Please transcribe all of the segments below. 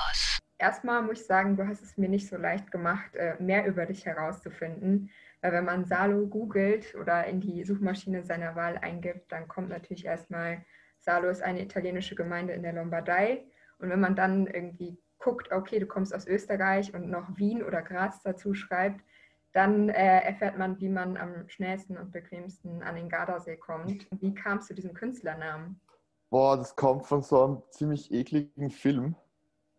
Mythos. Erstmal muss ich sagen, du hast es mir nicht so leicht gemacht, äh, mehr über dich herauszufinden. Weil wenn man Salo googelt oder in die Suchmaschine seiner Wahl eingibt, dann kommt natürlich erstmal, Salo ist eine italienische Gemeinde in der Lombardei. Und wenn man dann irgendwie guckt, okay, du kommst aus Österreich und noch Wien oder Graz dazu schreibt, dann äh, erfährt man, wie man am schnellsten und bequemsten an den Gardasee kommt. Wie kamst du diesem Künstlernamen? Boah, das kommt von so einem ziemlich ekligen Film,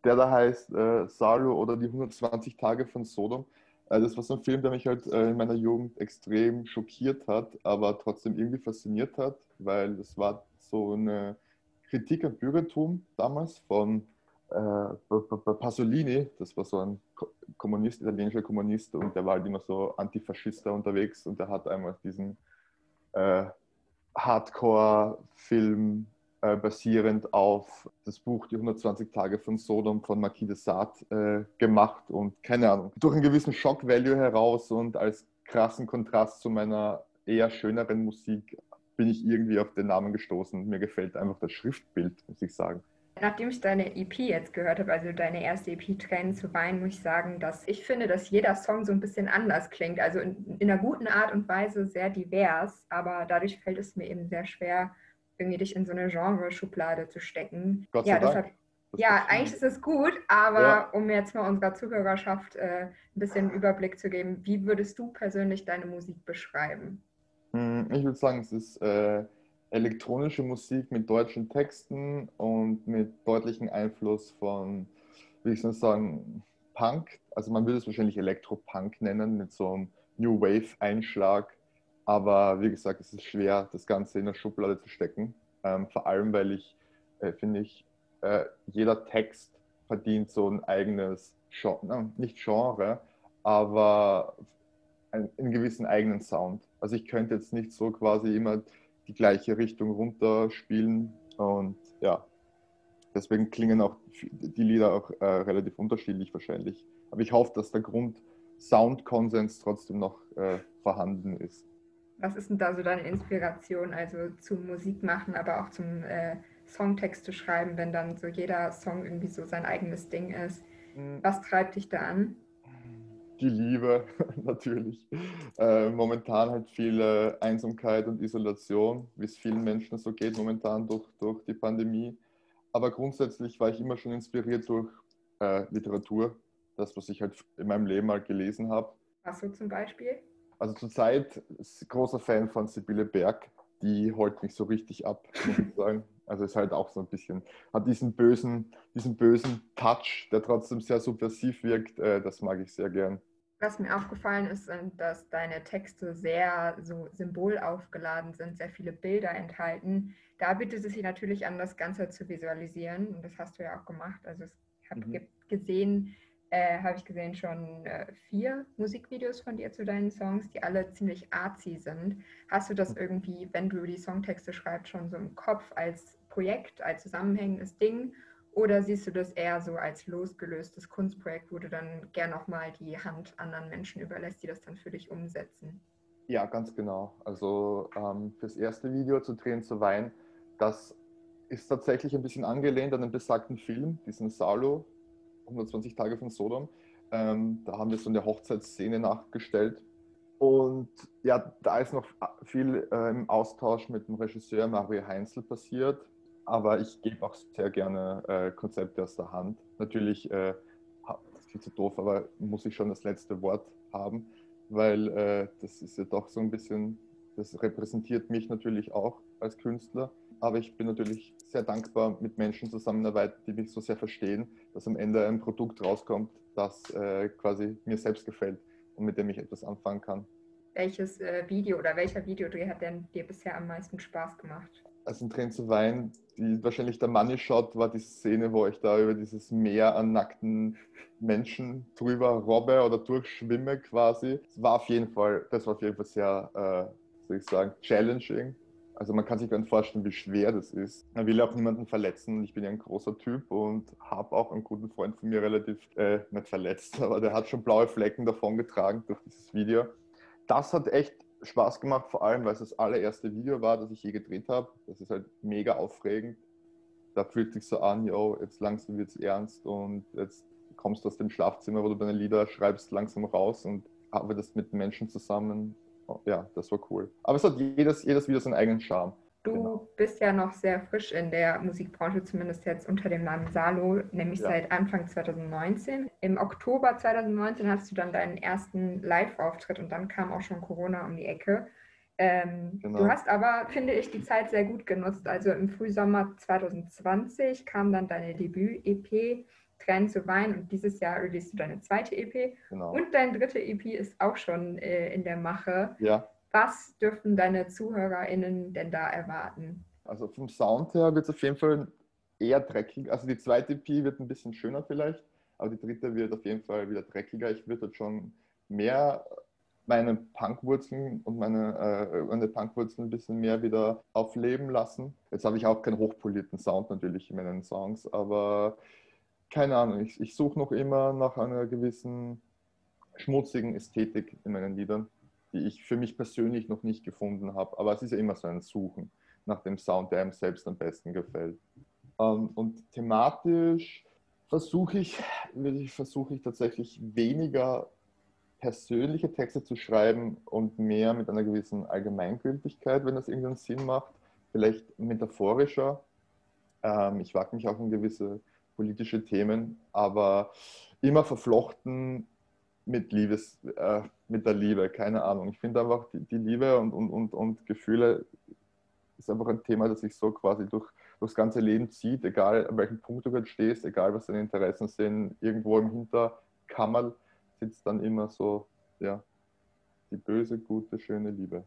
der da heißt äh, Salo oder die 120 Tage von Sodom. Äh, das war so ein Film, der mich halt äh, in meiner Jugend extrem schockiert hat, aber trotzdem irgendwie fasziniert hat, weil es war so eine Kritik am Bürgertum damals von äh, Pasolini, das war so ein Kommunist, italienischer Kommunist und der war halt immer so Antifaschister unterwegs und der hat einmal diesen äh, Hardcore-Film äh, basierend auf das Buch Die 120 Tage von Sodom von Marquis de Sade äh, gemacht und keine Ahnung, durch einen gewissen Shock-Value heraus und als krassen Kontrast zu meiner eher schöneren Musik bin ich irgendwie auf den Namen gestoßen. Mir gefällt einfach das Schriftbild, muss ich sagen. Nachdem ich deine EP jetzt gehört habe, also deine erste EP Tränen zu weinen, muss ich sagen, dass ich finde, dass jeder Song so ein bisschen anders klingt. Also in, in einer guten Art und Weise sehr divers, aber dadurch fällt es mir eben sehr schwer, irgendwie dich in so eine Genre-Schublade zu stecken. Gott sei ja, Dank. deshalb, ja, eigentlich ist es gut, aber ja. um jetzt mal unserer Zuhörerschaft äh, ein bisschen Überblick zu geben, wie würdest du persönlich deine Musik beschreiben? Hm, ich würde sagen, es ist äh, elektronische Musik mit deutschen Texten und mit deutlichem Einfluss von, wie ich soll sagen, Punk. Also man würde es wahrscheinlich Elektropunk nennen, mit so einem New Wave-Einschlag. Aber wie gesagt, es ist schwer, das Ganze in der Schublade zu stecken. Ähm, vor allem, weil ich, äh, finde ich, äh, jeder Text verdient so ein eigenes Genre, nicht Genre, aber einen, einen gewissen eigenen Sound. Also ich könnte jetzt nicht so quasi immer die gleiche Richtung runterspielen. Und ja, deswegen klingen auch die Lieder auch äh, relativ unterschiedlich wahrscheinlich. Aber ich hoffe, dass der Grund Soundkonsens trotzdem noch äh, vorhanden ist. Was ist denn da so deine Inspiration, also zum Musik machen, aber auch zum äh, Songtexte schreiben, wenn dann so jeder Song irgendwie so sein eigenes Ding ist? Mhm. Was treibt dich da an? die Liebe natürlich. Äh, momentan halt viel äh, Einsamkeit und Isolation, wie es vielen Menschen so geht momentan durch, durch die Pandemie. Aber grundsätzlich war ich immer schon inspiriert durch äh, Literatur, das, was ich halt in meinem Leben mal halt gelesen habe. Was so zum Beispiel? Also zurzeit großer Fan von Sibylle Berg. Die holt mich so richtig ab, muss ich sagen. Also ist halt auch so ein bisschen, hat diesen bösen, diesen bösen Touch, der trotzdem sehr subversiv wirkt. Äh, das mag ich sehr gern. Was mir aufgefallen ist, dass deine Texte sehr so symbolaufgeladen sind, sehr viele Bilder enthalten. Da bietet es sich natürlich an, das Ganze zu visualisieren. Und das hast du ja auch gemacht. Also ich habe mhm. gesehen, äh, habe ich gesehen schon äh, vier Musikvideos von dir zu deinen Songs, die alle ziemlich artsy sind. Hast du das irgendwie, wenn du die Songtexte schreibst, schon so im Kopf als Projekt, als zusammenhängendes Ding? Oder siehst du das eher so als losgelöstes Kunstprojekt, wo du dann gern nochmal die Hand anderen Menschen überlässt, die das dann für dich umsetzen? Ja, ganz genau. Also ähm, fürs erste Video zu drehen zu Wein, das ist tatsächlich ein bisschen angelehnt an den besagten Film, diesen Salo, 120 Tage von Sodom. Ähm, da haben wir so eine Hochzeitsszene nachgestellt. Und ja, da ist noch viel äh, im Austausch mit dem Regisseur Mario Heinzel passiert aber ich gebe auch sehr gerne äh, Konzepte aus der Hand. Natürlich, äh, das klingt so doof, aber muss ich schon das letzte Wort haben, weil äh, das ist ja doch so ein bisschen, das repräsentiert mich natürlich auch als Künstler. Aber ich bin natürlich sehr dankbar, mit Menschen zusammenarbeiten, die mich so sehr verstehen, dass am Ende ein Produkt rauskommt, das äh, quasi mir selbst gefällt und mit dem ich etwas anfangen kann. Welches äh, Video oder welcher Videodreh hat denn dir bisher am meisten Spaß gemacht? also in Tränen zu weinen, die, wahrscheinlich der Money Shot war die Szene, wo ich da über dieses Meer an nackten Menschen drüber robbe oder durchschwimme quasi. Das war auf jeden Fall, das war auf jeden Fall sehr, äh, soll ich sagen, challenging. Also man kann sich gar nicht vorstellen, wie schwer das ist. Man will auch niemanden verletzen. Ich bin ja ein großer Typ und habe auch einen guten Freund von mir relativ, äh, nicht verletzt, aber der hat schon blaue Flecken davon getragen durch dieses Video. Das hat echt Spaß gemacht, vor allem weil es das allererste Video war, das ich je gedreht habe. Das ist halt mega aufregend. da fühlt sich so an, yo, jetzt langsam wird es ernst und jetzt kommst du aus dem Schlafzimmer, wo du deine Lieder schreibst, langsam raus und arbeitest mit Menschen zusammen. Ja, das war cool. Aber es hat jedes, jedes wieder seinen eigenen Charme. Du genau. bist ja noch sehr frisch in der Musikbranche, zumindest jetzt unter dem Namen Salo, nämlich ja. seit Anfang 2019. Im Oktober 2019 hast du dann deinen ersten Live-Auftritt und dann kam auch schon Corona um die Ecke. Ähm, genau. Du hast aber, finde ich, die Zeit sehr gut genutzt. Also im Frühsommer 2020 kam dann deine Debüt-EP Tränen zu weinen und dieses Jahr release du deine zweite EP. Genau. Und dein dritte EP ist auch schon äh, in der Mache. Ja. Was dürften deine ZuhörerInnen denn da erwarten? Also vom Sound her wird es auf jeden Fall eher dreckig. Also die zweite EP wird ein bisschen schöner vielleicht, aber die dritte wird auf jeden Fall wieder dreckiger. Ich würde dort schon mehr meine Punkwurzeln und meine, äh, meine Punkwurzeln ein bisschen mehr wieder aufleben lassen. Jetzt habe ich auch keinen hochpolierten Sound natürlich in meinen Songs, aber keine Ahnung, ich, ich suche noch immer nach einer gewissen schmutzigen Ästhetik in meinen Liedern die ich für mich persönlich noch nicht gefunden habe. Aber es ist ja immer so ein Suchen nach dem Sound, der einem selbst am besten gefällt. Ähm, und thematisch versuche ich, versuche ich tatsächlich weniger persönliche Texte zu schreiben und mehr mit einer gewissen Allgemeingültigkeit, wenn das irgendeinen Sinn macht, vielleicht metaphorischer. Ähm, ich wage mich auch in gewisse politische Themen, aber immer verflochten mit Liebes, äh, mit der Liebe, keine Ahnung. Ich finde einfach, die, die, Liebe und, und, und, und Gefühle ist einfach ein Thema, das sich so quasi durch, durchs ganze Leben zieht, egal an welchem Punkt du gerade stehst, egal was deine Interessen sind, irgendwo im Hinterkammer sitzt dann immer so, ja, die böse, gute, schöne Liebe.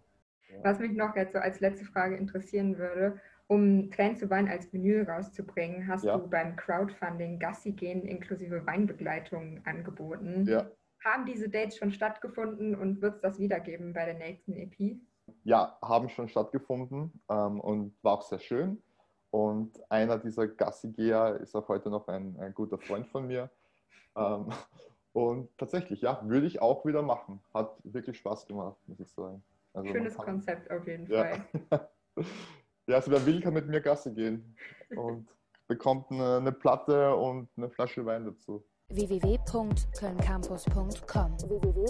Ja. Was mich noch jetzt so als letzte Frage interessieren würde, um Tränen zu Wein als Vinyl rauszubringen, hast ja. du beim Crowdfunding Gassi gehen inklusive Weinbegleitung angeboten. Ja. Haben diese Dates schon stattgefunden und wird es das wiedergeben bei der nächsten EP? Ja, haben schon stattgefunden ähm, und war auch sehr schön. Und einer dieser Gassigeher ist auch heute noch ein, ein guter Freund von mir. Ähm, und tatsächlich, ja, würde ich auch wieder machen. Hat wirklich Spaß gemacht, muss ich sagen. Also Schönes Konzept auf jeden ja. Fall. ja, also wer will, kann mit mir Gasse gehen. Und bekommt eine, eine Platte und eine Flasche Wein dazu. www.kölncampus.com www